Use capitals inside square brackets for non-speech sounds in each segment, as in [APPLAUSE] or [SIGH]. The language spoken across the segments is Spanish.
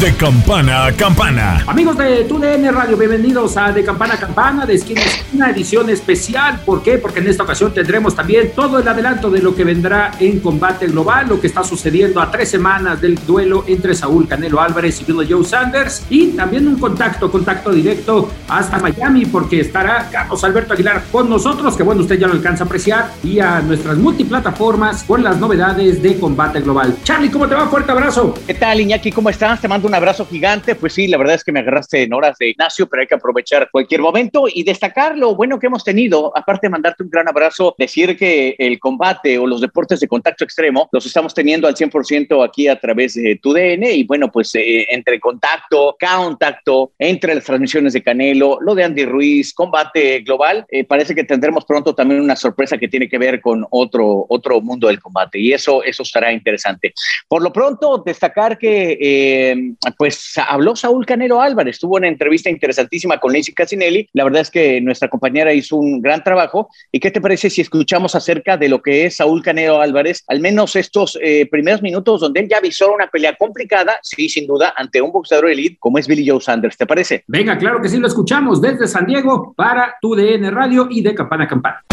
De campana a campana. Amigos de TUDN Radio, bienvenidos a De Campana a Campana, de esquina una edición especial. ¿Por qué? Porque en esta ocasión tendremos también todo el adelanto de lo que vendrá en combate global, lo que está sucediendo a tres semanas del duelo entre Saúl Canelo Álvarez y Billy Joe Sanders, y también un contacto, contacto directo hasta Miami, porque estará Carlos Alberto Aguilar con nosotros, que bueno, usted ya lo alcanza a apreciar, y a nuestras multiplataformas con las novedades de combate global. Charlie, ¿cómo te va? Fuerte abrazo. ¿Qué tal, Iñaki? ¿Cómo estás? Te mando un abrazo gigante. Pues sí, la verdad es que me agarraste en horas de Ignacio, pero hay que aprovechar cualquier momento y destacar lo bueno que hemos tenido. Aparte de mandarte un gran abrazo, decir que el combate o los deportes de contacto extremo los estamos teniendo al 100% aquí a través de tu DN y bueno, pues eh, entre contacto, contacto, entre las transmisiones de Canelo, lo de Andy Ruiz, combate global, eh, parece que tendremos pronto también una sorpresa que tiene que ver con otro, otro mundo del combate y eso, eso estará interesante. Por lo pronto, destacar que eh, pues habló Saúl Canelo Álvarez, tuvo una entrevista interesantísima con Lacey Casinelli. La verdad es que nuestra compañera hizo un gran trabajo. ¿Y qué te parece si escuchamos acerca de lo que es Saúl Canelo Álvarez? Al menos estos eh, primeros minutos donde él ya avisó una pelea complicada, sí, sin duda, ante un boxeador elite como es Billy Joe Sanders. ¿Te parece? Venga, claro que sí, lo escuchamos desde San Diego para tu DN Radio y de Campana a Campana.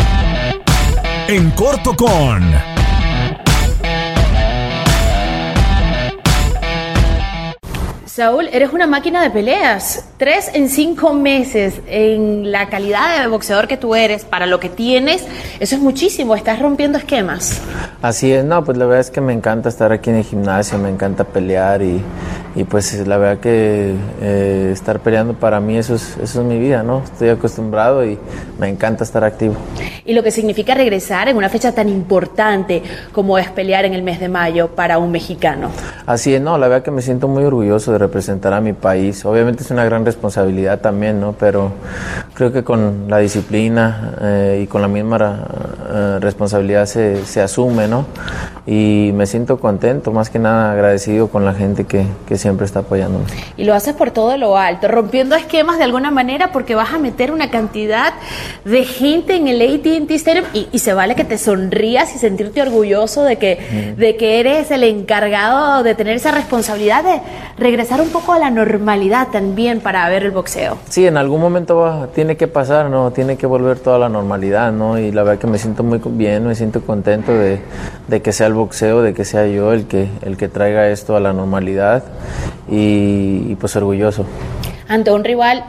En corto con... Saúl, eres una máquina de peleas. Tres en cinco meses en la calidad de boxeador que tú eres, para lo que tienes, eso es muchísimo. Estás rompiendo esquemas. Así es, no, pues la verdad es que me encanta estar aquí en el gimnasio, me encanta pelear y, y pues la verdad que eh, estar peleando para mí eso es, eso es mi vida, ¿no? Estoy acostumbrado y me encanta estar activo. Y lo que significa regresar en una fecha tan importante como es pelear en el mes de mayo para un mexicano. Así es, no, la verdad que me siento muy orgulloso de representar a mi país. Obviamente es una gran responsabilidad también, ¿no? Pero creo que con la disciplina eh, y con la misma eh, responsabilidad se, se, asume, ¿no? Y me siento contento, más que nada agradecido con la gente que, que siempre está apoyándome. Y lo haces por todo lo alto, rompiendo esquemas de alguna manera porque vas a meter una cantidad de gente en el AT&T Stadium y, y, se vale que te sonrías y sentirte orgulloso de que, mm. de que eres el encargado de tener esa responsabilidad de regresar un poco a la normalidad también para ver el boxeo. Sí, en algún momento va, tiene que pasar, ¿no? Tiene que volver toda la normalidad, ¿no? Y la verdad que me siento muy bien, me siento contento de, de que sea el boxeo, de que sea yo el que, el que traiga esto a la normalidad y, y pues orgulloso ante un rival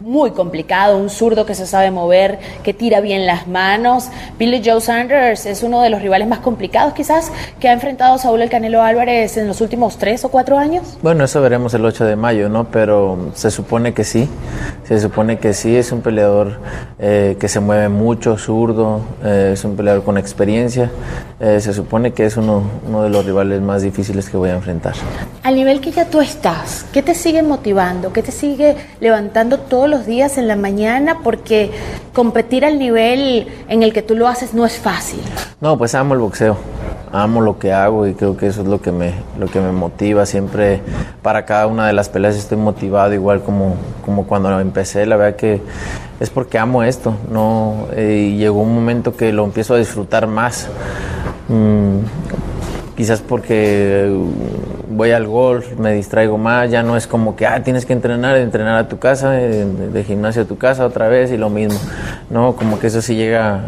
muy complicado, un zurdo que se sabe mover, que tira bien las manos. Billy Joe Sanders es uno de los rivales más complicados quizás que ha enfrentado Saúl el Canelo Álvarez en los últimos tres o cuatro años. Bueno, eso veremos el 8 de mayo, ¿no? Pero se supone que sí, se supone que sí, es un peleador eh, que se mueve mucho, zurdo, eh, es un peleador con experiencia, eh, se supone que es uno, uno de los rivales más difíciles que voy a enfrentar. Al nivel que ya tú estás, ¿qué te sigue motivando? ¿Qué te sigue levantando todos los días en la mañana? Porque competir al nivel en el que tú lo haces no es fácil. No, pues amo el boxeo amo lo que hago y creo que eso es lo que me, lo que me motiva. Siempre para cada una de las peleas estoy motivado, igual como, como cuando empecé. La verdad que es porque amo esto. ¿no? Eh, llegó un momento que lo empiezo a disfrutar más. Mm, quizás porque voy al golf, me distraigo más, ya no es como que, ah, tienes que entrenar, entrenar a tu casa, de, de gimnasio a tu casa otra vez y lo mismo. No, como que eso sí llega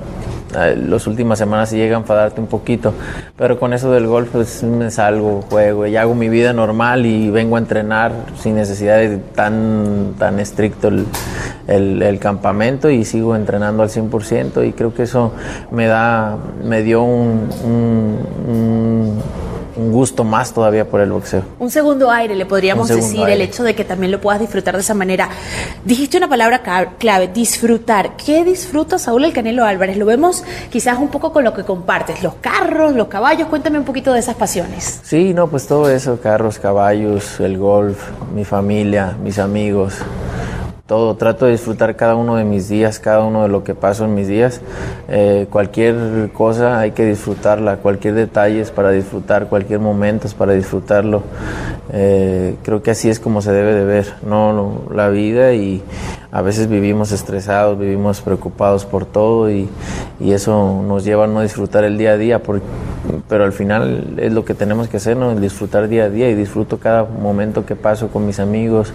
las últimas semanas sí llega a enfadarte un poquito, pero con eso del golf pues me salgo, juego y hago mi vida normal y vengo a entrenar sin necesidad de tan, tan estricto el, el, campamento y sigo entrenando al 100% y creo que eso me da, me dio un un gusto más todavía por el boxeo. Un segundo aire, le podríamos decir, el hecho de que también lo puedas disfrutar de esa manera. Dijiste una palabra clave, disfrutar. ¿Qué disfruta Saúl el Canelo Álvarez? Lo vemos quizás un poco con lo que compartes, los carros, los caballos, cuéntame un poquito de esas pasiones. Sí, no, pues todo eso, carros, caballos, el golf, mi familia, mis amigos, todo. Trato de disfrutar cada uno de mis días, cada uno de lo que paso en mis días. Eh, cualquier cosa hay que disfrutarla, cualquier detalle es para disfrutar, cualquier momento es para disfrutarlo. Eh, creo que así es como se debe de ver, ¿no? No, La vida y a veces vivimos estresados, vivimos preocupados por todo y, eso nos lleva a no disfrutar el día a día, pero al final es lo que tenemos que hacer, ¿no? Disfrutar día a día y disfruto cada momento que paso con mis amigos,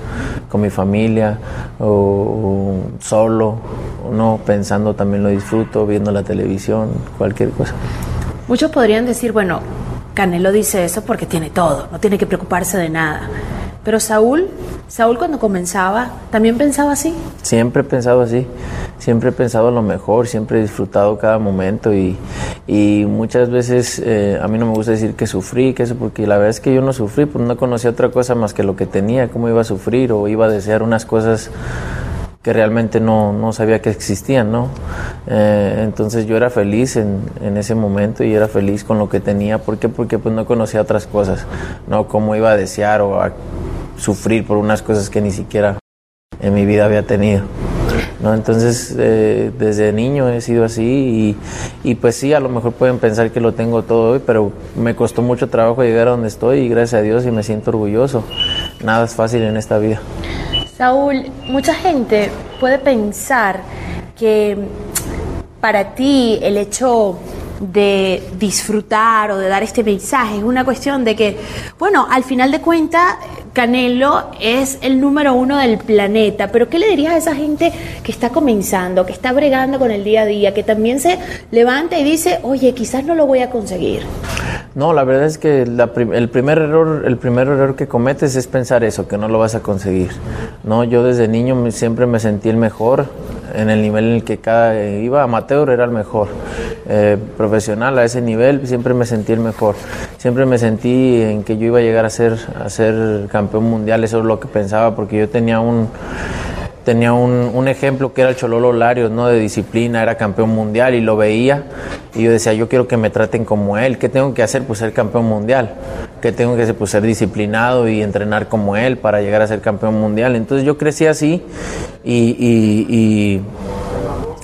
con mi familia o, solo, no pensando también lo disfruto, viendo la televisión, cualquier cosa. Muchos podrían decir, bueno, Canelo dice eso porque tiene todo, no tiene que preocuparse de nada. Pero Saúl, Saúl cuando comenzaba, también pensaba así. Siempre he pensado así, siempre he pensado lo mejor, siempre he disfrutado cada momento y, y muchas veces eh, a mí no me gusta decir que sufrí, que eso, porque la verdad es que yo no sufrí, pues no conocía otra cosa más que lo que tenía, cómo iba a sufrir o iba a desear unas cosas que realmente no, no sabía que existían, ¿no? Eh, entonces yo era feliz en, en ese momento y era feliz con lo que tenía, ¿por qué? Porque pues no conocía otras cosas, ¿no? Cómo iba a desear o a sufrir por unas cosas que ni siquiera en mi vida había tenido. ¿no? Entonces, eh, desde niño he sido así y, y pues sí, a lo mejor pueden pensar que lo tengo todo hoy, pero me costó mucho trabajo llegar a donde estoy y gracias a Dios y me siento orgulloso. Nada es fácil en esta vida. Saúl, mucha gente puede pensar que para ti el hecho de disfrutar o de dar este mensaje es una cuestión de que, bueno, al final de cuentas, Canelo es el número uno del planeta, pero ¿qué le dirías a esa gente que está comenzando, que está bregando con el día a día, que también se levanta y dice, oye, quizás no lo voy a conseguir? No, la verdad es que el primer error, el primer error que cometes es pensar eso, que no lo vas a conseguir. No, yo desde niño siempre me sentí el mejor en el nivel en el que cada iba amateur era el mejor. Eh, profesional a ese nivel siempre me sentí el mejor. Siempre me sentí en que yo iba a llegar a ser a ser campeón mundial, eso es lo que pensaba porque yo tenía un tenía un, un ejemplo que era el Chololo Larios, ¿no? De disciplina, era campeón mundial y lo veía y yo decía, yo quiero que me traten como él, ¿qué tengo que hacer? Pues ser campeón mundial, ¿qué tengo que hacer? Pues ser disciplinado y entrenar como él para llegar a ser campeón mundial. Entonces yo crecí así y, y- y-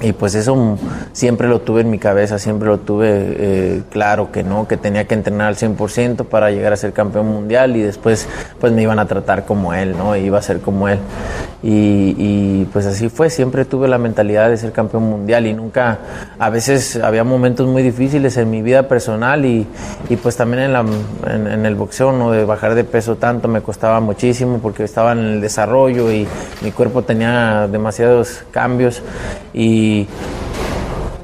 y pues eso siempre lo tuve en mi cabeza, siempre lo tuve eh, claro que no, que tenía que entrenar al 100% para llegar a ser campeón mundial y después pues me iban a tratar como él, ¿no? Iba a ser como él. Y, y, pues así fue, siempre tuve la mentalidad de ser campeón mundial y nunca, a veces había momentos muy difíciles en mi vida personal y, y pues también en, la, en, en el boxeo, ¿no? De bajar de peso tanto me costaba muchísimo porque estaba en el desarrollo y mi cuerpo tenía demasiados cambios y,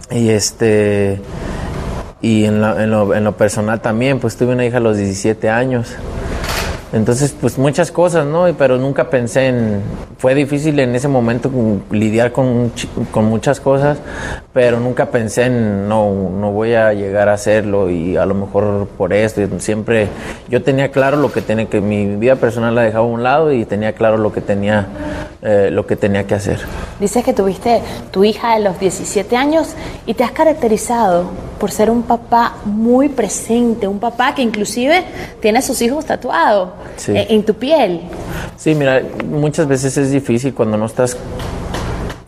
y este y en lo, en, lo, en lo personal también, pues tuve una hija a los 17 años. Entonces, pues muchas cosas, ¿no? Pero nunca pensé en... Fue difícil en ese momento lidiar con, con muchas cosas, pero nunca pensé en, no, no voy a llegar a hacerlo y a lo mejor por esto. Siempre yo tenía claro lo que tenía que... Mi vida personal la dejaba a un lado y tenía claro lo que tenía, eh, lo que tenía que hacer. Dices que tuviste tu hija a los 17 años y te has caracterizado por ser un papá muy presente, un papá que inclusive tiene a sus hijos tatuados Sí. eh, en tu piel. Sí, mira, muchas veces es difícil cuando no estás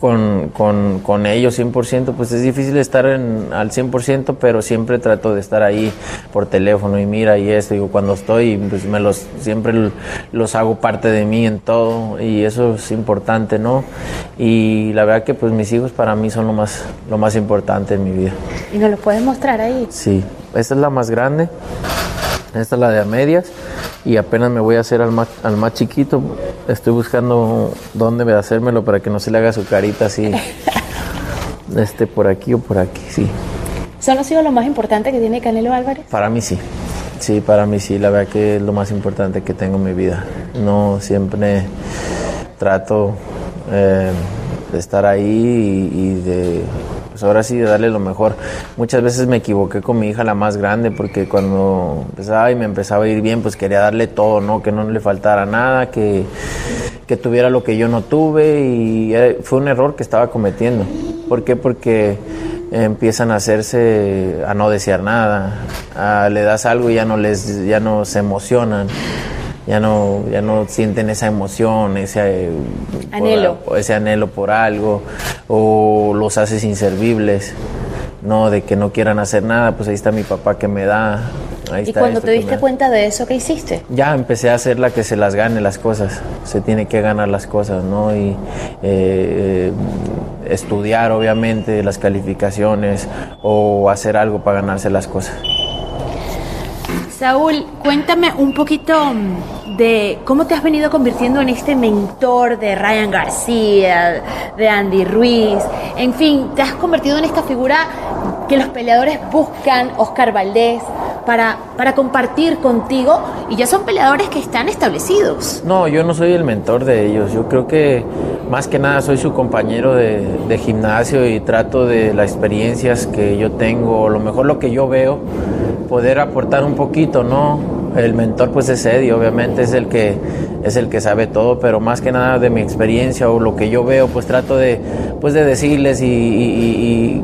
con, con, con ellos 100%, pues es difícil estar en, al 100%, pero siempre trato de estar ahí por teléfono y mira y esto, digo, cuando estoy, pues me los, siempre los hago parte de mí en todo y eso es importante, ¿no? Y la verdad que pues mis hijos para mí son lo más, lo más importante en mi vida. Y nos lo puedes mostrar ahí. Sí, esta es la más grande, esta es la de a medias y apenas me voy a hacer al más, al más chiquito. Estoy buscando dónde hacérmelo para que no se le haga su carita así, [LAUGHS] este por aquí o por aquí, sí. ¿Son los hijos lo más importante que tiene Canelo Álvarez? Para mí sí, sí, para mí sí, la verdad que es lo más importante que tengo en mi vida. No siempre trato eh, de estar ahí y, y de pues ahora sí, darle lo mejor. Muchas veces me equivoqué con mi hija, la más grande, porque cuando empezaba y me empezaba a ir bien, pues quería darle todo, ¿no? Que no le faltara nada, que, que tuviera lo que yo no tuve y fue un error que estaba cometiendo. ¿Por qué? Porque empiezan a hacerse a no desear nada, le das algo y ya no les ya no se emocionan ya no, ya no sienten esa emoción, ese anhelo. Por, ese anhelo por algo, o los haces inservibles, no, de que no quieran hacer nada, pues ahí está mi papá que me da. Ahí ¿Y cuando te diste cuenta de eso, qué hiciste? Ya empecé a hacer la que se las gane las cosas, se tiene que ganar las cosas, ¿no? Y eh, estudiar, obviamente, las calificaciones o hacer algo para ganarse las cosas. Saúl, cuéntame un poquito mm, de cómo te has venido convirtiendo en este mentor de Ryan García, de Andy Ruiz, en fin, te has convertido en esta figura que los peleadores buscan, Oscar Valdés, para, para compartir contigo y ya son peleadores que están establecidos. No, yo no soy el mentor de ellos, yo creo que más que nada soy su compañero de, de gimnasio y trato de las experiencias que yo tengo, lo mejor lo que yo veo poder aportar un poquito, ¿no? El mentor pues es Eddie, obviamente es el que es el que sabe todo, pero más que nada de mi experiencia o lo que yo veo, pues trato de pues de decirles y,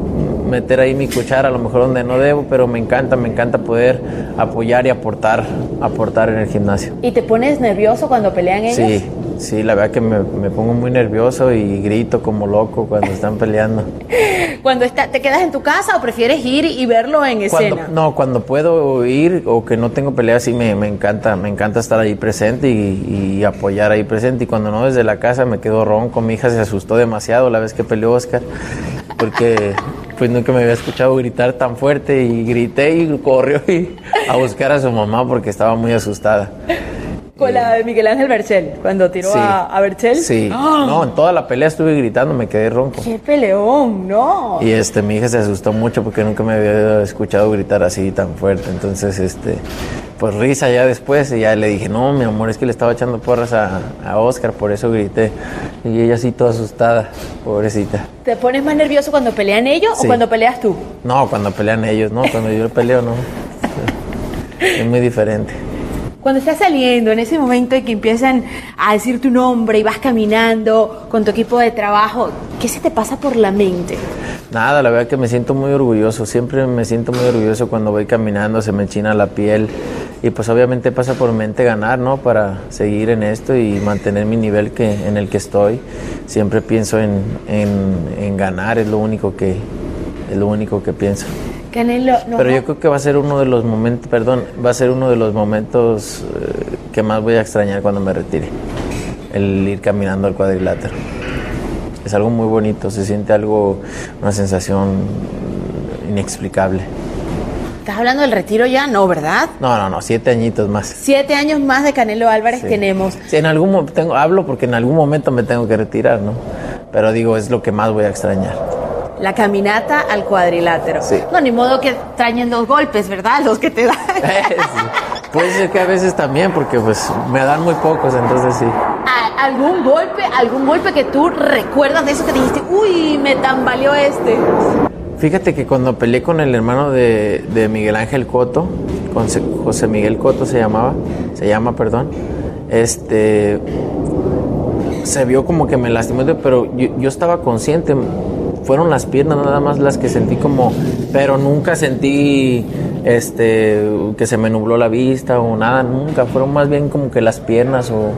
meter ahí mi cuchara a lo mejor donde no debo, pero me encanta, me encanta poder apoyar y aportar, aportar en el gimnasio. ¿Y te pones nervioso cuando pelean ellos? Sí, sí, la verdad que me, me pongo muy nervioso y grito como loco cuando están peleando. [LAUGHS] cuando está, te quedas en tu casa o prefieres ir y verlo en escena? no, cuando puedo ir o que no tengo pelea, sí me, me encanta, me encanta estar ahí presente y, apoyar ahí presente. Y cuando no desde la casa me quedo ronco, mi hija se asustó demasiado la vez que peleó Oscar, porque pues nunca me había escuchado gritar tan fuerte y grité y corrió a buscar a su mamá porque estaba muy asustada. Con la de Miguel Ángel Berchel, cuando tiró a, a, Berchel. Sí. ¡Ah! No, en toda la pelea estuve gritando, me quedé ronco. ¡Qué peleón! ¡No! Y este, mi hija se asustó mucho porque nunca me había escuchado gritar así tan fuerte. Entonces, este, pues risa ya después. Y ya le dije, no, mi amor, es que le estaba echando porras a, a Oscar, por eso grité. Y ella así toda asustada, pobrecita. ¿Te pones más nervioso cuando pelean ellos o cuando peleas tú? No, cuando pelean ellos, no. Cuando yo peleo, no. Es muy diferente. Cuando estás saliendo, en ese momento en que empiezan a decir tu nombre y vas caminando con tu equipo de trabajo, ¿qué se te pasa por la mente? Nada, la verdad que me siento muy orgulloso, siempre me siento muy orgulloso cuando voy caminando, se me enchina la piel y pues obviamente pasa por mente ganar, ¿no? Para seguir en esto y mantener mi nivel que, en el que estoy. Siempre pienso en, en ganar, es lo único que, es lo único que pienso. Canelo, Pero yo creo que va a ser uno de los momentos, perdón, va a ser uno de los momentos eh, que más voy a extrañar cuando me retire. El ir caminando al cuadrilátero. Es algo muy bonito, se siente algo, una sensación inexplicable. ¿Estás hablando del retiro ya? No, ¿verdad? No, no, no, siete añitos más. Siete años más de Canelo Álvarez tenemos. Sí, en algún tengo, hablo porque en algún momento me tengo que retirar, ¿no? Pero digo, es lo que más voy a extrañar la caminata al cuadrilátero. No, ni modo que traen dos golpes, ¿verdad? Los que te dan. [LAUGHS] Puede ser que a veces también, porque pues me dan muy pocos, entonces sí. ¿Algún golpe, algún golpe que tú recuerdas de eso que dijiste, uy, me tambaleó este? Fíjate que cuando peleé con el hermano de, Miguel Ángel Coto, con José Miguel Coto se llamaba, se llama, perdón, este, se vio como que me lastimó, pero yo, yo estaba consciente, fueron las piernas nada más las que sentí como, pero nunca sentí este que se me nubló la vista o nada, nunca, fueron más bien como que las piernas o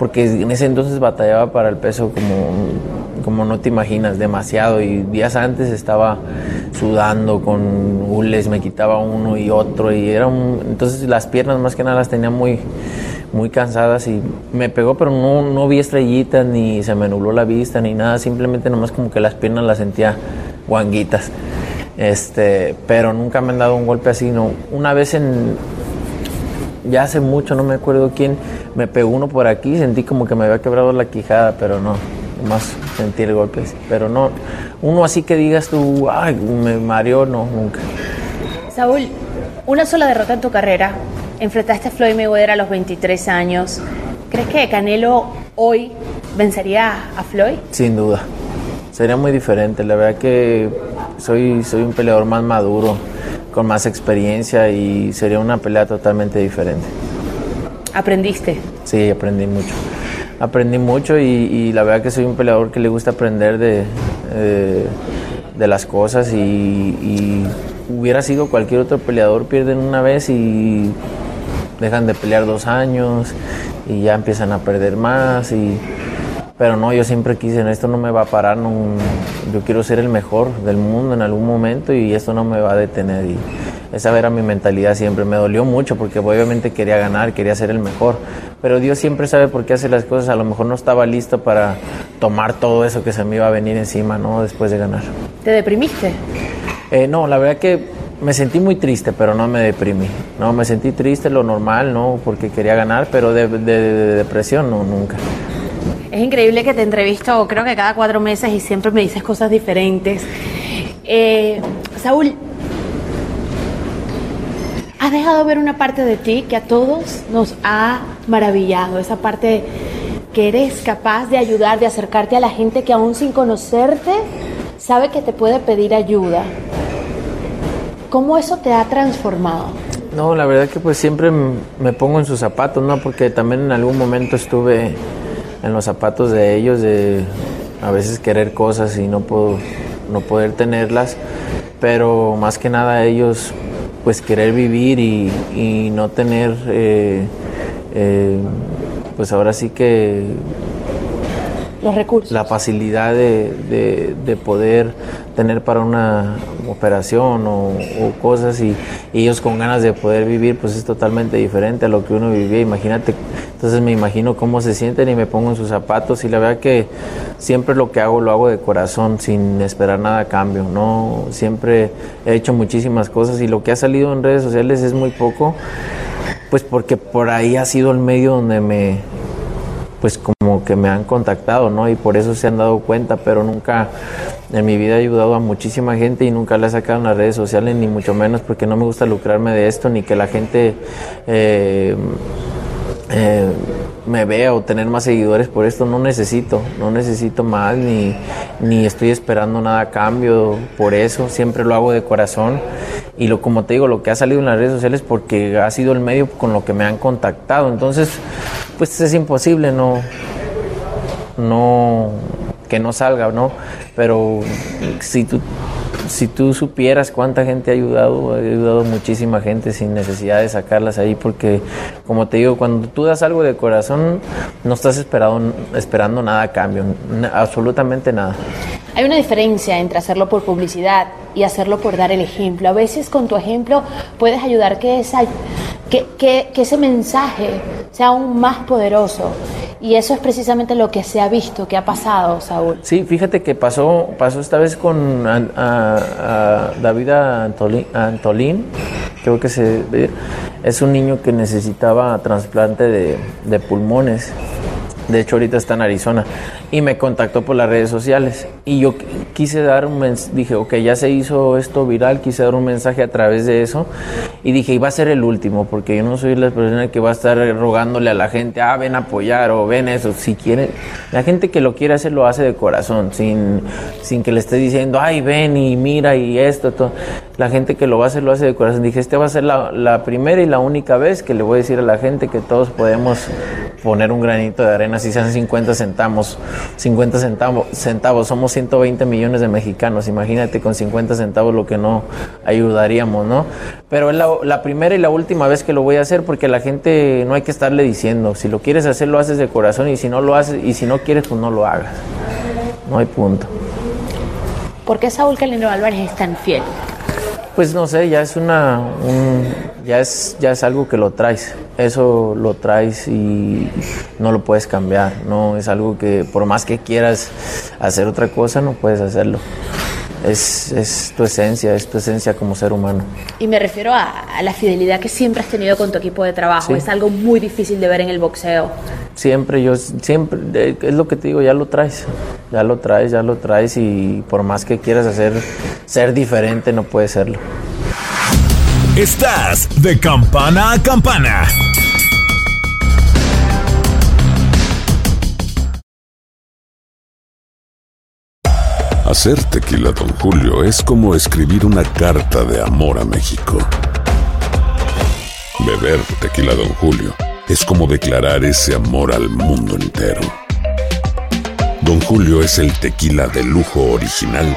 porque en ese entonces batallaba para el peso como como no te imaginas, demasiado y días antes estaba sudando con hules, me quitaba uno y otro y era un, entonces las piernas más que nada las tenía muy muy cansadas y me pegó, pero no, no vi estrellitas, ni se me nubló la vista, ni nada, simplemente nomás como que las piernas las sentía guanguitas. Este, pero nunca me han dado un golpe así, no. Una vez en, ya hace mucho, no me acuerdo quién, me pegó uno por aquí, sentí como que me había quebrado la quijada, pero no, más sentí el golpe, pero no, uno así que digas tú, ay, me mareó, no, nunca. Saúl, una sola derrota en tu carrera, enfrentaste a Floyd Mayweather a los 23 años. ¿Crees que Canelo hoy vencería a Floyd? Sin duda. Sería muy diferente. La verdad que soy, soy un peleador más maduro, con más experiencia y sería una pelea totalmente diferente. ¿Aprendiste? Sí, aprendí mucho. Aprendí mucho y, la verdad que soy un peleador que le gusta aprender de, eh, de las cosas y, hubiera sido cualquier otro peleador, pierden una vez y dejan de pelear dos años y ya empiezan a perder más y pero no, yo siempre quise, esto no me va a parar, yo quiero ser el mejor del mundo en algún momento y esto no me va a detener. Y esa era mi mentalidad siempre. Me dolió mucho porque obviamente quería ganar, quería ser el mejor. Pero Dios siempre sabe por qué hace las cosas. A lo mejor no estaba listo para tomar todo eso que se me iba a venir encima, ¿no? Después de ganar. ¿Te deprimiste? Eh, no, la verdad que me sentí muy triste, pero no me deprimí. No, me sentí triste, lo normal, ¿no? Porque quería ganar, pero de depresión no, nunca. Es increíble que te entrevisto, creo que cada cuatro meses y siempre me dices cosas diferentes. Eh, Saúl, has dejado ver una parte de ti que a todos nos ha maravillado, esa parte que eres capaz de ayudar, de acercarte a la gente que aún sin conocerte sabe que te puede pedir ayuda. ¿Cómo eso te ha transformado? No, la verdad que pues siempre me pongo en sus zapatos, ¿no? Porque también en algún momento estuve en los zapatos de ellos, de a veces querer cosas y no, puedo, no poder tenerlas, pero más que nada ellos pues querer vivir y, no tener, eh, eh, pues ahora sí que los recursos. La facilidad de, de, poder tener para una operación o, cosas y, ellos con ganas de poder vivir, pues es totalmente diferente a lo que uno vivía. Imagínate, entonces me imagino cómo se sienten y me pongo en sus zapatos y la verdad que siempre lo que hago lo hago de corazón, sin esperar nada a cambio. No, siempre he hecho muchísimas cosas y lo que ha salido en redes sociales es muy poco, pues porque por ahí ha sido el medio donde me pues como que me han contactado, ¿no? Y por eso se han dado cuenta, pero nunca en mi vida he ayudado a muchísima gente y nunca la he sacado en las redes sociales, ni mucho menos porque no me gusta lucrarme de esto, ni que la gente eh, eh, me vea o tener más seguidores por esto, no necesito, no necesito más, ni, ni estoy esperando nada a cambio por eso, siempre lo hago de corazón y lo como te digo, lo que ha salido en las redes sociales porque ha sido el medio con lo que me han contactado, entonces pues es imposible no, no, que no salga, ¿no? Pero si tú, si tú supieras cuánta gente ha ayudado, ha ayudado muchísima gente sin necesidad de sacarlas ahí, porque como te digo, cuando tú das algo de corazón, no estás esperando, nada a cambio, absolutamente nada. Hay una diferencia entre hacerlo por publicidad y hacerlo por dar el ejemplo. A veces con tu ejemplo puedes ayudar que, esa, que, que ese mensaje sea aún más poderoso. Y eso es precisamente lo que se ha visto, que ha pasado, Saúl. Sí, fíjate que pasó, pasó esta vez con David Antolín, creo que se, es un niño que necesitaba trasplante de, de pulmones. De hecho, ahorita está en Arizona y me contactó por las redes sociales. Y yo quise dar un mensaje, dije, ok, ya se hizo esto viral, quise dar un mensaje a través de eso. Y dije, iba a ser el último, porque yo no soy la persona que va a estar rogándole a la gente, ah, ven a apoyar o ven eso. Si quiere, la gente que lo quiere hacer lo hace de corazón, sin, sin que le esté diciendo, ay, ven y mira y esto, todo. La gente que lo va a hacer lo hace de corazón. Dije, esta va a ser la, la primera y la única vez que le voy a decir a la gente que todos podemos poner un granito de arena, si sean 50 centavos 50 centavos, centavos, somos 120 millones de mexicanos, imagínate con 50 centavos lo que no ayudaríamos, ¿no? Pero es la, primera y la última vez que lo voy a hacer porque la gente no hay que estarle diciendo, si lo quieres hacer lo haces de corazón y si no lo haces y si no quieres pues no lo hagas, no hay punto. ¿Por qué Saúl Calino Álvarez es tan fiel? Pues no sé, ya es una, ya es, ya es algo que lo traes. Eso lo traes y no lo puedes cambiar. No es algo que por más que quieras hacer otra cosa no puedes hacerlo. Es, es tu esencia, es tu esencia como ser humano. Y me refiero a, la fidelidad que siempre has tenido con tu equipo de trabajo. Es algo muy difícil de ver en el boxeo. Siempre, yo siempre, es lo que te digo, ya lo traes, ya lo traes, ya lo traes y por más que quieras hacer, ser diferente, no puedes serlo. Estás de campana a campana. Hacer tequila, don Julio, es como escribir una carta de amor a México. Beber tequila, don Julio, es como declarar ese amor al mundo entero. Don Julio es el tequila de lujo original,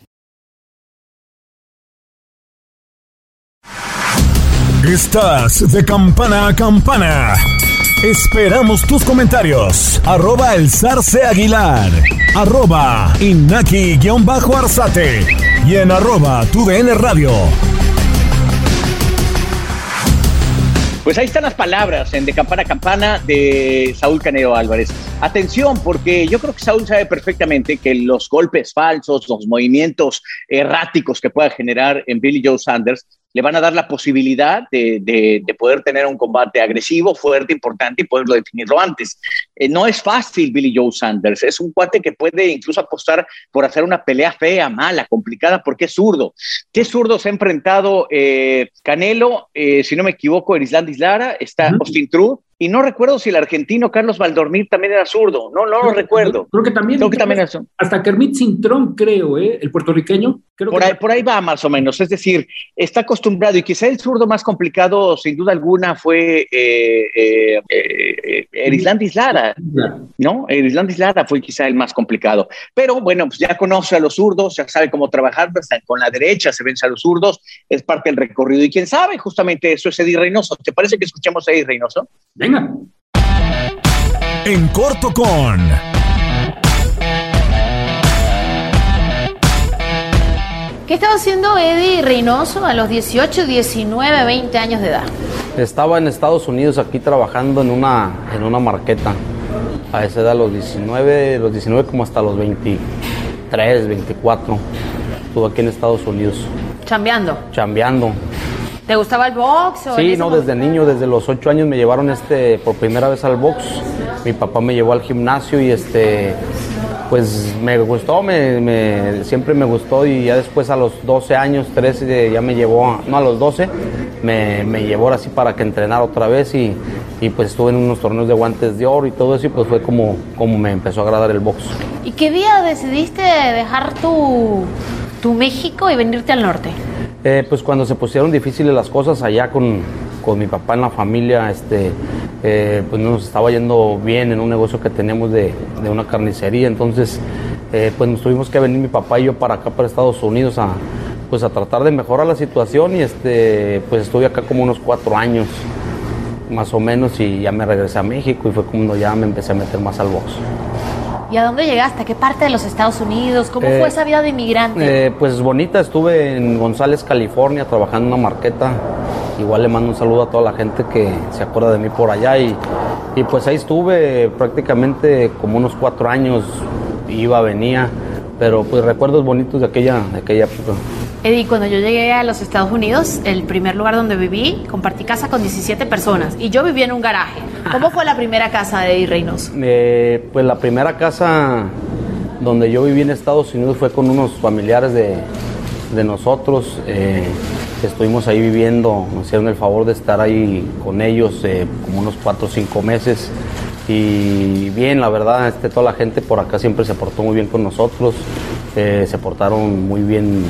Estás de campana a campana. Esperamos tus comentarios. Arroba el zarce aguilar. Arroba inaki-arzate. Y en arroba tu DN radio. Pues ahí están las palabras en De Campana a Campana de Saúl Caneo Álvarez. Atención, porque yo creo que Saúl sabe perfectamente que los golpes falsos, los movimientos erráticos que pueda generar en Billy Joe Sanders le van a dar la posibilidad de, de, de, poder tener un combate agresivo, fuerte, importante y poderlo definirlo antes. Eh, no es fácil Billy Joe Sanders, es un cuate que puede incluso apostar por hacer una pelea fea, mala, complicada, porque es zurdo. ¿Qué zurdo se ha enfrentado eh, Canelo? Eh, si no me equivoco, Erislandis Lara, está. Austin True, y no recuerdo si el argentino Carlos Valdormir también era zurdo, no, no lo recuerdo. Creo que también, creo que también era hasta Kermit Cintrón, creo, ¿eh? el puertorriqueño. Creo por, que ahí, por ahí va más o menos, es decir, está acostumbrado y quizá el zurdo más complicado, sin duda alguna, fue eh, eh, eh, ¿no? Erislandis Lara fue quizá el más complicado. Pero bueno, pues ya conoce a los zurdos, ya sabe cómo trabajar, con la derecha se vence a los zurdos, es parte del recorrido. Y quién sabe, justamente eso es Eddie Reynoso. ¿Te parece que escuchemos a Eddie Reynoso? Venga. En corto con. ¿Qué estaba haciendo Eddie Reynoso a los 18, 19, 20 años de edad? Estaba en Estados Unidos aquí trabajando en una, en una marqueta. A esa edad, los 19, los 19 como hasta los 23, 24. Estuve aquí en Estados Unidos. Chambeando. Chambeando. ¿Te gustaba el box? O sí, no, desde niño, desde los ocho años me llevaron este por primera vez al box. Mi papá me llevó al gimnasio y este, pues me gustó, me, me, siempre me gustó y ya después a los 12 años, 13, ya me llevó, no a los 12, me, me llevó así para que entrenara otra vez y, y, pues estuve en unos torneos de guantes de oro y todo eso y pues fue como, como me empezó a agradar el box. ¿Y qué día decidiste dejar tu, tu México y venirte al norte? Eh, pues cuando se pusieron difíciles las cosas allá con, con mi papá en la familia, este, eh, pues nos estaba yendo bien en un negocio que teníamos de, de una carnicería, entonces eh, pues nos tuvimos que venir mi papá y yo para acá, para Estados Unidos, a, pues a tratar de mejorar la situación y este, pues estuve acá como unos cuatro años más o menos y ya me regresé a México y fue cuando ya me empecé a meter más al box. ¿Y a dónde llegaste? ¿A qué parte de los Estados Unidos? ¿Cómo Eh, fue esa vida de inmigrante? Eh, pues bonita, estuve en González, California, trabajando en una marqueta. Igual le mando un saludo a toda la gente que se acuerda de mí por allá. Y, y pues ahí estuve prácticamente como unos cuatro años, iba, venía. Pero pues recuerdos bonitos de aquella, de aquella época. Eddie, cuando yo llegué a los Estados Unidos, el primer lugar donde viví, compartí casa con 17 personas y yo vivía en un garaje. ¿Cómo fue la primera casa de Eddie Reynoso? Eh, pues la primera casa donde yo viví en Estados Unidos fue con unos familiares de, de nosotros. eh, estuvimos ahí viviendo, nos hicieron el favor de estar ahí con ellos eh, como unos cuatro o cinco meses. Y bien, la verdad, este, toda la gente por acá siempre se portó muy bien con nosotros, se portaron muy bien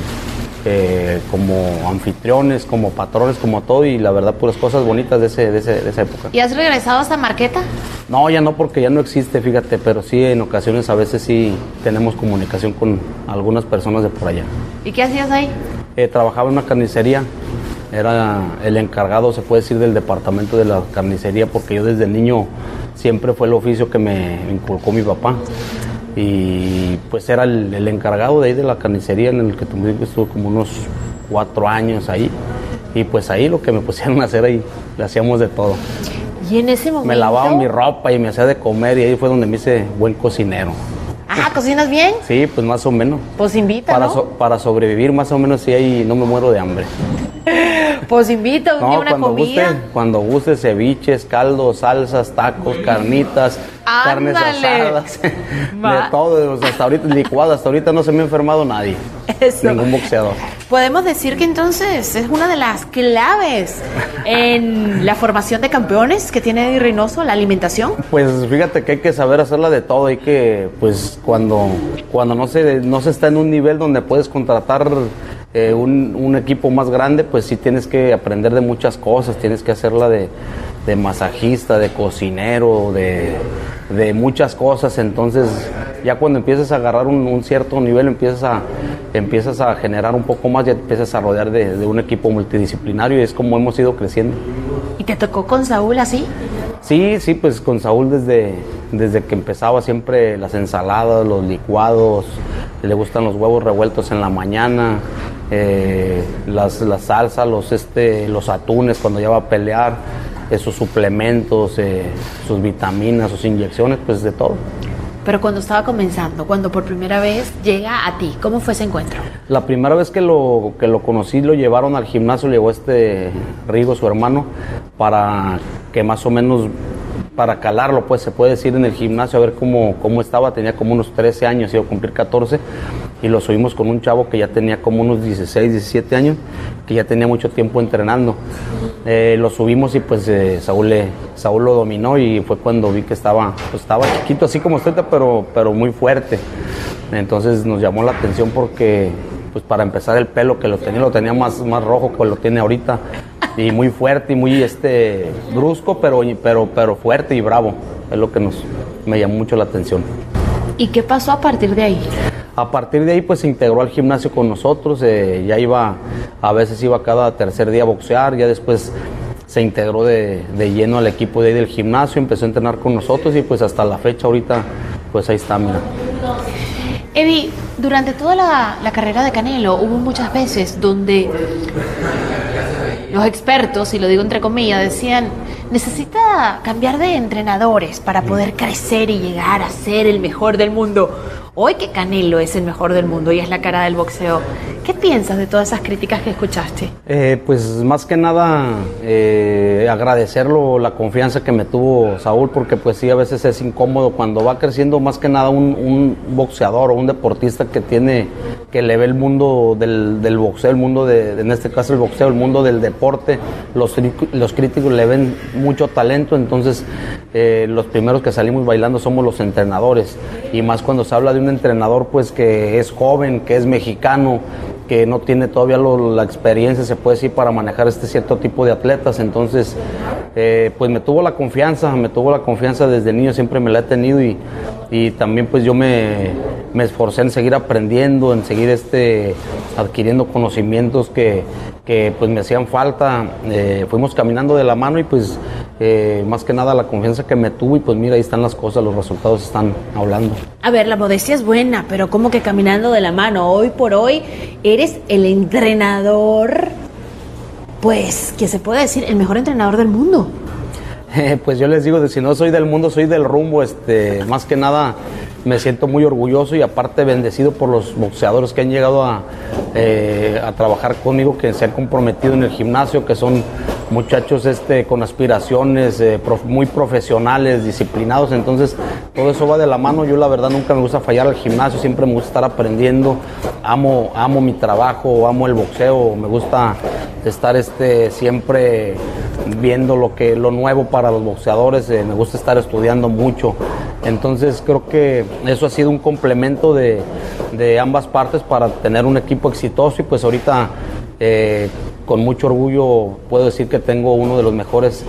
eh, como anfitriones, como patrones, como todo, y la verdad, puras cosas bonitas de, ese, de, ese- de esa época. ¿Y has regresado hasta Marqueta? No, ya no, porque ya no existe, fíjate, pero sí, en ocasiones a veces sí tenemos comunicación con algunas personas de por allá. ¿Y qué hacías ahí? Eh, trabajaba en una carnicería, era el encargado, se puede decir, del departamento de la carnicería, porque yo desde niño siempre fue el oficio que me inculcó mi papá. Y pues era el, el encargado de ahí de la carnicería en el que también estuve como unos cuatro años ahí. Y pues ahí lo que me pusieron a hacer ahí, le hacíamos de todo. Y en ese momento... Me lavaban mi ropa y me hacía de comer y ahí fue donde me hice buen cocinero. Ah, ¿cocinas bien? Sí, pues más o menos. Pues invita, Para, ¿no? so- para sobrevivir más o menos sí ahí no me muero de hambre. [LAUGHS] Pues invita un día una cuando comida. guste, cuando guste ceviches, caldos, salsas, tacos, carnitas, carnes Ándale. asadas, [LAUGHS] de todo, hasta ahorita licuado, hasta ahorita no se me ha enfermado nadie, Eso. ningún boxeador. Podemos decir que entonces es una de las claves en la formación de campeones que tiene Reynoso, la alimentación. Pues fíjate que hay que saber hacerla de todo, hay que, pues cuando, cuando no, se, no se está en un nivel donde puedes contratar eh, un, un equipo más grande, pues sí tienes que aprender de muchas cosas, tienes que hacerla de, de masajista, de cocinero, de, de muchas cosas, entonces ya cuando empiezas a agarrar un, un cierto nivel, empiezas a, empiezas a generar un poco más, ya te empiezas a rodear de, de un equipo multidisciplinario y es como hemos ido creciendo. ¿Y te tocó con Saúl así? Sí, sí, pues con Saúl desde, desde que empezaba siempre las ensaladas, los licuados, le gustan los huevos revueltos en la mañana, eh, las, la salsa, los, este, los atunes cuando ya va a pelear, eh, sus suplementos, eh, sus vitaminas, sus inyecciones, pues de todo. Pero cuando estaba comenzando, cuando por primera vez llega a ti, ¿cómo fue ese encuentro? La primera vez que lo, que lo conocí lo llevaron al gimnasio, llegó este Rigo, su hermano, para que más o menos, para calarlo, pues se puede decir en el gimnasio, a ver cómo, cómo estaba. Tenía como unos 13 años, iba a cumplir 14, y lo subimos con un chavo que ya tenía como unos 16, 17 años, que ya tenía mucho tiempo entrenando. Eh, lo subimos y pues eh, Saúl, le- Saúl lo dominó y fue cuando vi que estaba, pues, estaba chiquito, así como usted, pero, pero muy fuerte. Entonces nos llamó la atención porque, pues para empezar el pelo que lo tenía, lo tenía más, más rojo que lo tiene ahorita. Y muy fuerte y muy este brusco, pero, pero, pero fuerte y bravo. Es lo que nos, me llamó mucho la atención. ¿Y qué pasó a partir de ahí? A partir de ahí pues se integró al gimnasio con nosotros, eh, ya iba, a veces iba cada tercer día a boxear, ya después se integró de, de lleno al equipo de ahí del gimnasio, empezó a entrenar con nosotros y pues hasta la fecha ahorita pues ahí está, mira. Eddie, durante toda la, la carrera de Canelo hubo muchas veces donde los expertos, y lo digo entre comillas, decían, necesita cambiar de entrenadores para poder crecer y llegar a ser el mejor del mundo. Hoy que Canelo es el mejor del mundo y es la cara del boxeo, ¿qué piensas de todas esas críticas que escuchaste? Eh, pues más que nada eh, agradecerlo la confianza que me tuvo Saúl porque pues sí a veces es incómodo cuando va creciendo más que nada un, un boxeador o un deportista que tiene que le ve el mundo del, del boxeo, el mundo de, en este caso el boxeo, el mundo del deporte, los, los críticos le ven mucho talento, entonces eh, los primeros que salimos bailando somos los entrenadores y más cuando se habla de un entrenador pues que es joven, que es mexicano, que no tiene todavía la experiencia, se puede decir, para manejar este cierto tipo de atletas. Entonces, eh, pues me tuvo la confianza, me tuvo la confianza desde niño, siempre me la he tenido y, y también pues yo me, me esforcé en seguir aprendiendo, en seguir este, adquiriendo conocimientos que, que pues me hacían falta. Eh, fuimos caminando de la mano y pues eh, más que nada la confianza que me tuvo y pues mira, ahí están las cosas, los resultados están hablando. A ver, la modestia es buena, pero como que caminando de la mano, hoy por hoy eres el entrenador, pues, que se puede decir, el mejor entrenador del mundo. [LAUGHS] Eh, pues yo les digo, de si no soy del mundo, soy del rumbo. Este, más que nada, me siento muy orgulloso y aparte bendecido por los boxeadores que han llegado a, eh, a trabajar conmigo, que se han comprometido en el gimnasio, que son muchachos este, con aspiraciones, eh, muy profesionales, disciplinados, entonces todo eso va de la mano. Yo la verdad nunca me gusta fallar al gimnasio, siempre me gusta estar aprendiendo, amo, amo mi trabajo, amo el boxeo, me gusta estar este, siempre viendo lo, que, lo nuevo para los boxeadores, eh, me gusta estar estudiando mucho. Entonces creo que eso ha sido un complemento de, de ambas partes para tener un equipo exitoso y pues ahorita eh, con mucho orgullo puedo decir que tengo uno de los mejores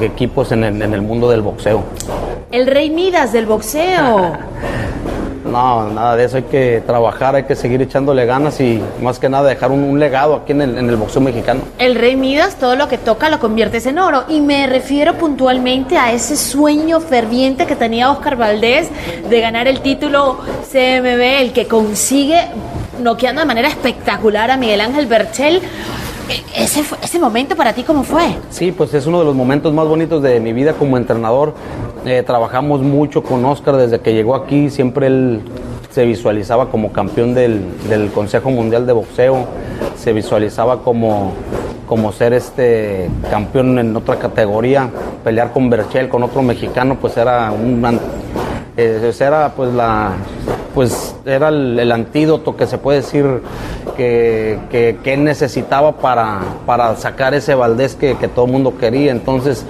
equipos en el, en el mundo del boxeo. El rey Midas del boxeo. [LAUGHS] No, nada de eso, hay que trabajar, hay que seguir echándole ganas y más que nada dejar un, un legado aquí en el, en el boxeo mexicano. El rey Midas todo lo que toca lo conviertes en oro. Y me refiero puntualmente a ese sueño ferviente que tenía Oscar Valdés de ganar el título CMB, el que consigue noqueando de manera espectacular a Miguel Ángel Berchel. E- Ese, ese momento para ti, ¿cómo fue? Sí, pues es uno de los momentos más bonitos de mi vida como entrenador. Eh, trabajamos mucho con Oscar desde que llegó aquí, siempre él se visualizaba como campeón del, del Consejo Mundial de Boxeo, se visualizaba como, como ser este campeón en otra categoría, pelear con Berchel, con otro mexicano, pues era un eh, era pues la pues era el, antídoto que se puede decir que, que, necesitaba para, para sacar ese Valdés que, que todo el mundo quería. Entonces,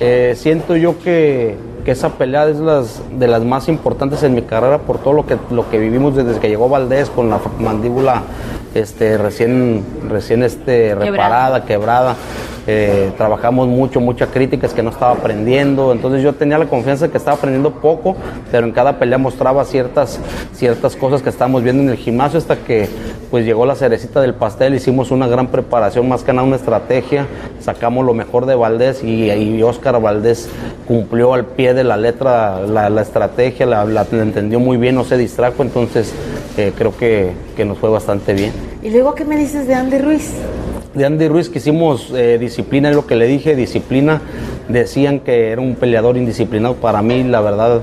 eh, siento yo que, que esa pelea es las, de las más importantes en mi carrera por todo lo que, lo que vivimos desde que llegó Valdés con la mandíbula este, recién, recién este, reparada, quebrada. Eh, trabajamos mucho, muchas críticas que no estaba aprendiendo, entonces yo tenía la confianza de que estaba aprendiendo poco, pero en cada pelea mostraba ciertas, ciertas cosas que estábamos viendo en el gimnasio hasta que pues llegó la cerecita del pastel, hicimos una gran preparación, más que nada una estrategia, sacamos lo mejor de Valdés y, y Oscar Valdés cumplió al pie de la letra la, estrategia, la entendió muy bien, no se distrajo, entonces eh, creo que, que nos fue bastante bien. Y luego, ¿qué me dices de Andy Ruiz? De Andy Ruiz que hicimos eh, disciplina, es lo que le dije, disciplina. Decían que era un peleador indisciplinado. Para mí, la verdad,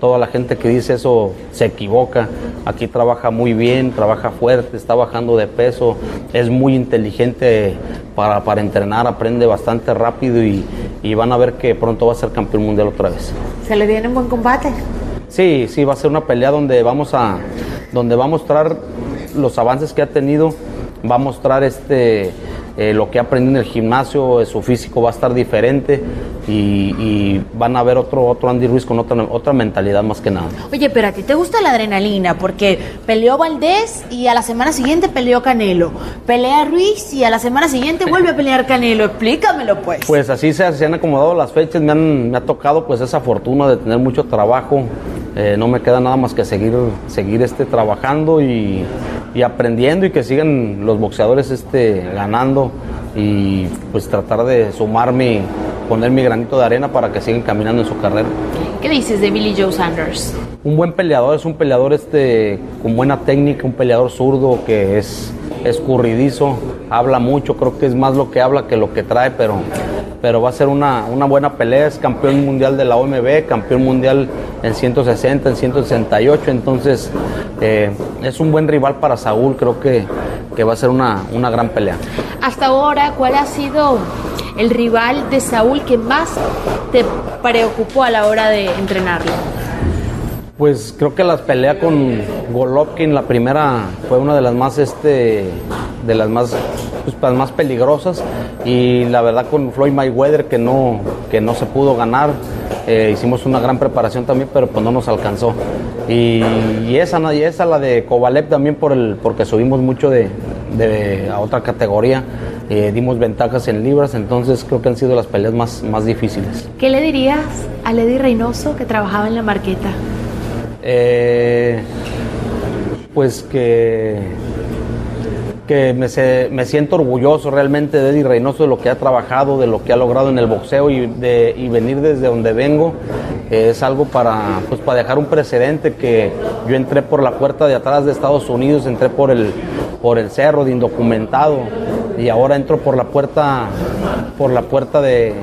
toda la gente que dice eso se equivoca. Aquí trabaja muy bien, trabaja fuerte, está bajando de peso, es muy inteligente para, para entrenar, aprende bastante rápido y, y van a ver que pronto va a ser campeón mundial otra vez. ¿Se le viene un buen combate? Sí, sí, va a ser una pelea donde vamos a, donde va a mostrar los avances que ha tenido, va a mostrar este eh, lo que ha aprendido en el gimnasio, eh, su físico va a estar diferente y, y van a ver otro, otro Andy Ruiz con otra, otra mentalidad más que nada. Oye, pero a ti te gusta la adrenalina porque peleó Valdés y a la semana siguiente peleó Canelo. Pelea Ruiz y a la semana siguiente vuelve a pelear Canelo. Explícamelo, pues. Pues así se, se han acomodado las fechas, me, han, me ha tocado pues esa fortuna de tener mucho trabajo. Eh, no me queda nada más que seguir, seguir este, trabajando y, y aprendiendo y que sigan los boxeadores este, ganando y pues tratar de sumarme, poner mi granito de arena para que sigan caminando en su carrera. ¿Qué dices de Billy Joe Sanders? Un buen peleador es un peleador este, con buena técnica, un peleador zurdo que es escurridizo, habla mucho, creo que es más lo que habla que lo que trae, pero, pero va a ser una, una buena pelea, es campeón mundial de la OMB, campeón mundial en 160, en 168, entonces eh, es un buen rival para Saúl, creo que, que va a ser una, una gran pelea. Hasta ahora, ¿cuál ha sido el rival de Saúl que más te preocupó a la hora de entrenarlo? Pues creo que la pelea con Golovkin, la primera fue una de las más este de las más pues, las más peligrosas. Y la verdad con Floyd Mayweather que no que no se pudo ganar eh, hicimos una gran preparación también pero pues no nos alcanzó. Y, y esa y esa la de Kovalev también por el porque subimos mucho de, de a otra categoría eh, dimos ventajas en libras entonces creo que han sido las peleas más más difíciles. ¿Qué le dirías a Lady Reynoso que trabajaba en la marqueta? Eh, pues que, que me, se- me siento orgulloso realmente de Eddie Reynoso, de lo que ha trabajado, de lo que ha logrado en el boxeo y, de, y venir desde donde vengo. eh, es algo para, pues, para dejar un precedente que yo entré por la puerta de atrás de Estados Unidos, entré por el, por el cerro de indocumentado y ahora entro por la puerta por la puerta de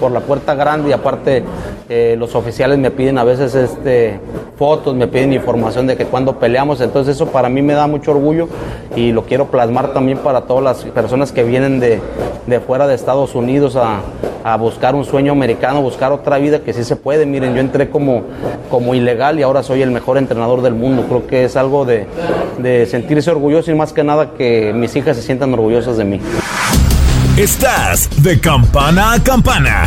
por la puerta grande y aparte eh, los oficiales me piden a veces este, fotos, me piden información de que cuando peleamos, entonces eso para mí me da mucho orgullo y lo quiero plasmar también para todas las personas que vienen de, de fuera de Estados Unidos a, a, buscar un sueño americano, buscar otra vida que sí se puede. Miren, yo entré como, como ilegal y ahora soy el mejor entrenador del mundo. Creo que es algo de, de sentirse orgulloso y más que nada que mis hijas se sientan orgullosas de mí. Estás de campana a campana.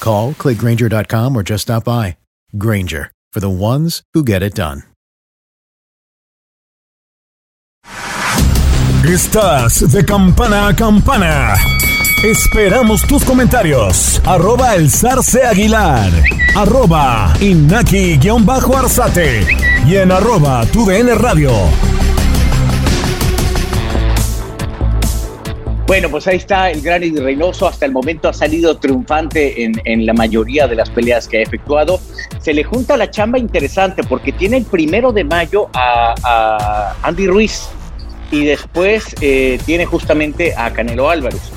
Call, clickgranger.com, or just stop by. Granger, for the ones who get it done. Estás de campana a campana. Esperamos tus comentarios. Arroba el zarce aguilar. Arroba inaki-arzate. Y en arroba tu radio. Bueno, pues ahí está el gran Eddie Reynoso. Hasta el momento ha salido triunfante en, en, la mayoría de las peleas que ha efectuado. Se le junta la chamba interesante porque tiene el primero de mayo a, Andy Ruiz y después eh, tiene justamente a Canelo Álvarez.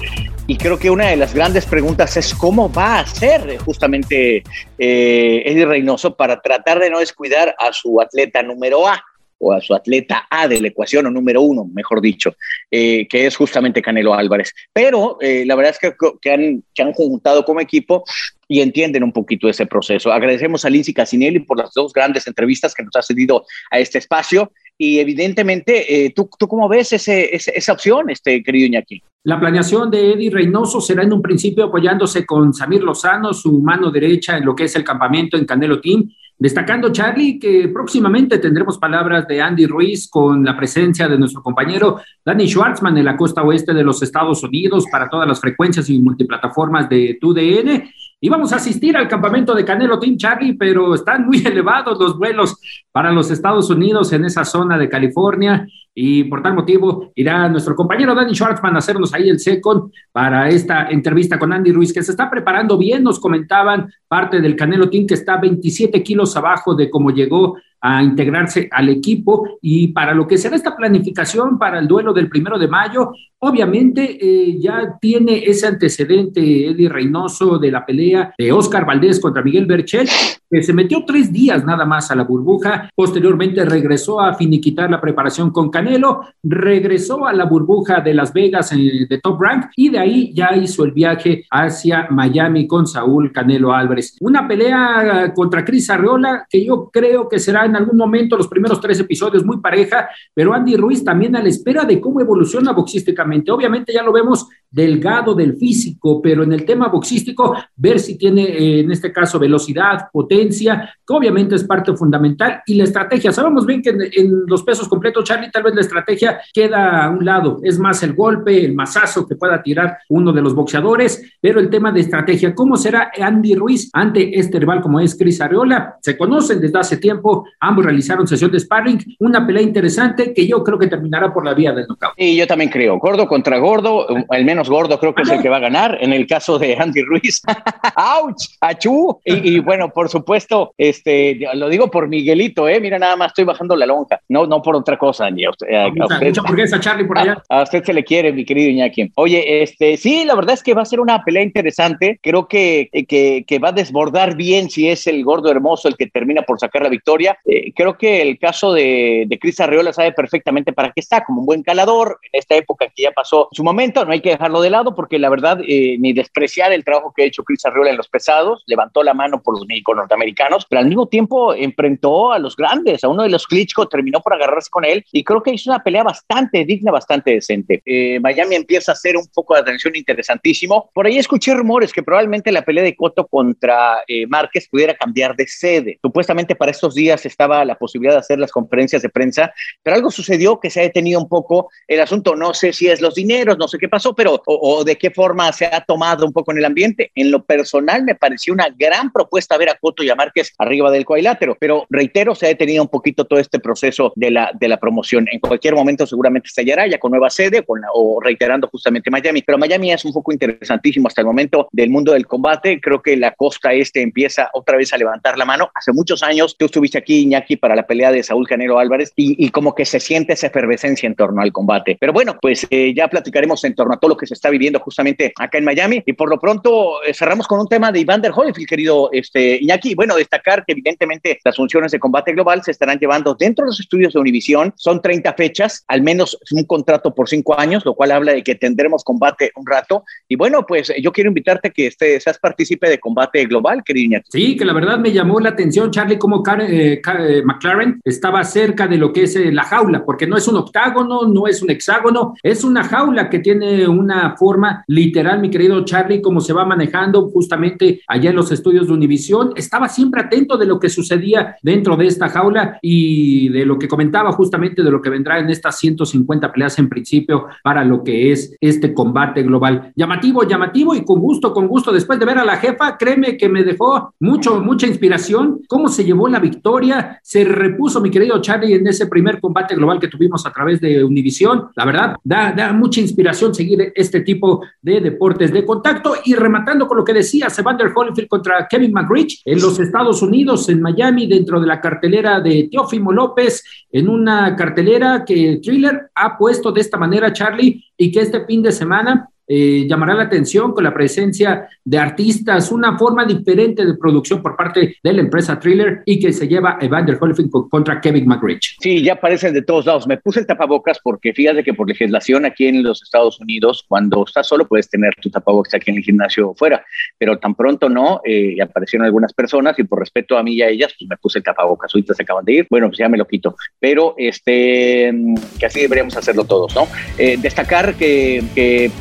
Y creo que una de las grandes preguntas es cómo va a ser justamente eh, Eddie Reynoso para tratar de no descuidar a su atleta número A o a su atleta A de la ecuación, o número uno, mejor dicho, eh, que es justamente Canelo Álvarez. Pero eh, la verdad es que, que, han, que han juntado como equipo y entienden un poquito ese proceso. Agradecemos a Lindsay Casinelli por las dos grandes entrevistas que nos ha cedido a este espacio y evidentemente, eh, ¿tú, ¿tú cómo ves ese, ese, esa opción, este querido Iñaki? La planeación de Eddie Reynoso será en un principio apoyándose con Samir Lozano, su mano derecha en lo que es el campamento en Canelo Team, Destacando, Charlie, que próximamente tendremos palabras de Andy Ruiz con la presencia de nuestro compañero Danny Schwartzman en la costa oeste de los Estados Unidos para todas las frecuencias y multiplataformas de TUDN. Y vamos a asistir al campamento de Canelo Team Charlie, pero están muy [LAUGHS] elevados los vuelos para los Estados Unidos en esa zona de California. Y por tal motivo irá nuestro compañero Danny Schwartzman a hacernos ahí el second para esta entrevista con Andy Ruiz, que se está preparando bien. Nos comentaban parte del Canelo Team que está 27 kilos abajo de cómo llegó a integrarse al equipo y para lo que será esta planificación para el duelo del primero de mayo, obviamente eh, ya tiene ese antecedente Eddie Reynoso de la pelea de Oscar Valdés contra Miguel Berchel, que se metió tres días nada más a la burbuja, posteriormente regresó a finiquitar la preparación con Canelo, regresó a la burbuja de Las Vegas eh, de Top Rank y de ahí ya hizo el viaje hacia Miami con Saúl Canelo Álvarez. Una pelea contra Cris Arreola que yo creo que será en algún momento los primeros tres episodios muy pareja, pero Andy Ruiz también a la espera de cómo evoluciona boxísticamente. Obviamente ya lo vemos delgado del físico, pero en el tema boxístico, ver si tiene eh, en este caso velocidad, potencia, que obviamente es parte fundamental, y la estrategia. Sabemos bien que en, los pesos completos, Charlie, tal vez la estrategia queda a un lado, es más el golpe, el mazazo que pueda tirar uno de los boxeadores, pero el tema de estrategia, ¿cómo será Andy Ruiz ante este rival como es Cris Areola? Se conocen desde hace tiempo, ambos realizaron sesión de sparring, una pelea interesante que yo creo que terminará por la vía del knockout. Y yo también creo, gordo contra gordo, al menos menos gordo creo que es el que va a ganar. En el caso de Andy Ruiz, [LAUGHS] ¡auch! ¡Achú! Y, y, bueno, por supuesto, este, lo digo por Miguelito, ¿eh? Mira, nada más estoy bajando la lonja, no, no por otra cosa, ni a usted. A, mucha, Charlie, por allá. A, usted se le quiere, mi querido Iñaki. Oye, este, sí, la verdad es que va a ser una pelea interesante. Creo que, que, que va a desbordar bien si es el gordo hermoso el que termina por sacar la victoria. Eh, creo que el caso de, de Cris Arreola sabe perfectamente para qué está, como un buen calador en esta época que ya pasó su momento, no hay que dejarlo de lado porque la verdad, eh, ni despreciar el trabajo que ha hecho Cris Arreola en los pesados, levantó la mano por los médicos norteamericanos, pero al mismo tiempo enfrentó a los grandes, a uno de los Klitschko, terminó por agarrarse con él y creo que hizo una pelea bastante digna, bastante decente. Eh, Miami empieza a hacer un poco de atención interesantísimo. Por ahí escuché rumores que probablemente la pelea de Cotto contra eh, Márquez pudiera cambiar de sede. Supuestamente para estos días estaba la posibilidad de hacer las conferencias de prensa, pero algo sucedió que se ha detenido un poco el asunto. No sé si es los dineros, no sé qué pasó, pero o, de qué forma se ha tomado un poco en el ambiente. En lo personal me pareció una gran propuesta ver a Cotto y a Márquez arriba del cuadrilátero, pero reitero, se ha detenido un poquito todo este proceso de la, de la promoción. En cualquier momento seguramente estallará ya con nueva sede con o reiterando justamente Miami, pero Miami es un poco interesantísimo hasta el momento del mundo del combate. Creo que la costa este empieza otra vez a levantar la mano. Hace muchos años tú estuviste aquí, Iñaki, para la pelea de Saúl Canelo Álvarez y, como que se siente esa efervescencia en torno al combate. Pero bueno, pues eh, ya platicaremos en torno a todo lo que se está viviendo justamente acá en Miami y por lo pronto eh, cerramos con un tema de Iván der Holyfield, querido este, Iñaki. Bueno, destacar que evidentemente las funciones de combate global se estarán llevando dentro de los estudios de Univisión. Son 30 fechas, al menos un contrato por cinco años, lo cual habla de que tendremos combate un rato. Y bueno, pues yo quiero invitarte a que este, seas partícipe de combate global, querido Iñaki. Sí, que la verdad me llamó la atención, Charlie, como eh, eh, McLaren estaba cerca de lo que es la jaula, porque no es un octágono, no es un hexágono, es una jaula que tiene una forma literal, mi querido Charlie, como se va manejando justamente allá en los estudios de Univisión. Estaba siempre atento de lo que sucedía dentro de esta jaula y de lo que comentaba justamente de lo que vendrá en estas 150 peleas en principio para lo que es este combate global. Llamativo, llamativo y con gusto, con gusto. Después de ver a la jefa, créeme que me dejó mucho, mucha inspiración. Cómo se llevó la victoria, se repuso mi querido Charlie en ese primer combate global que tuvimos a través de Univisión. La verdad, da, da mucha inspiración seguir este tipo de deportes de contacto. Y rematando con lo que decía Evander Holyfield contra Kevin McRich en los Estados Unidos, en Miami, dentro de la cartelera de Teófimo López, en una cartelera que thriller ha puesto de esta manera, Charlie, y que este fin de semana eh, llamará la atención con la presencia de artistas, una forma diferente de producción por parte de la empresa Thriller y que se lleva Evander Holyfield contra Kevin McRich. Sí, ya aparecen de todos lados. Me puse el tapabocas porque fíjate que por legislación aquí en los Estados Unidos, cuando estás solo puedes tener tu tapabocas aquí en el gimnasio fuera, pero tan pronto no, eh, aparecieron algunas personas y por respeto a mí y a ellas, pues me puse el tapabocas. Ahorita se acaban de ir, bueno, pues ya me lo quito. Pero este, que así deberíamos hacerlo todos, ¿no? Eh, destacar que, que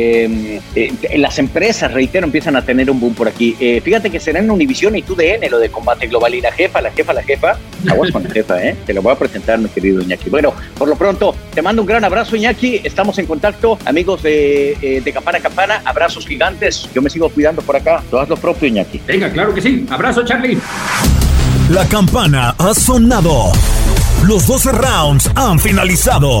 eh, eh, las empresas, reitero, empiezan a tener un boom por aquí. Eh, fíjate que será en Univision y TUDN lo de combate global y la jefa, la jefa, la jefa. Aguas con la jefa, ¿eh? Te lo voy a presentar, mi querido Iñaki. Bueno, por lo pronto, te mando un gran abrazo, Iñaki. Estamos en contacto, amigos de, de Campana Campana. Abrazos gigantes. Yo me sigo cuidando por acá. Tú haz lo propio, Iñaki. Venga, claro que sí. Abrazo, Charlie. La campana ha sonado. Los 12 rounds han finalizado.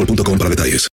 boostmobile.com para detalles.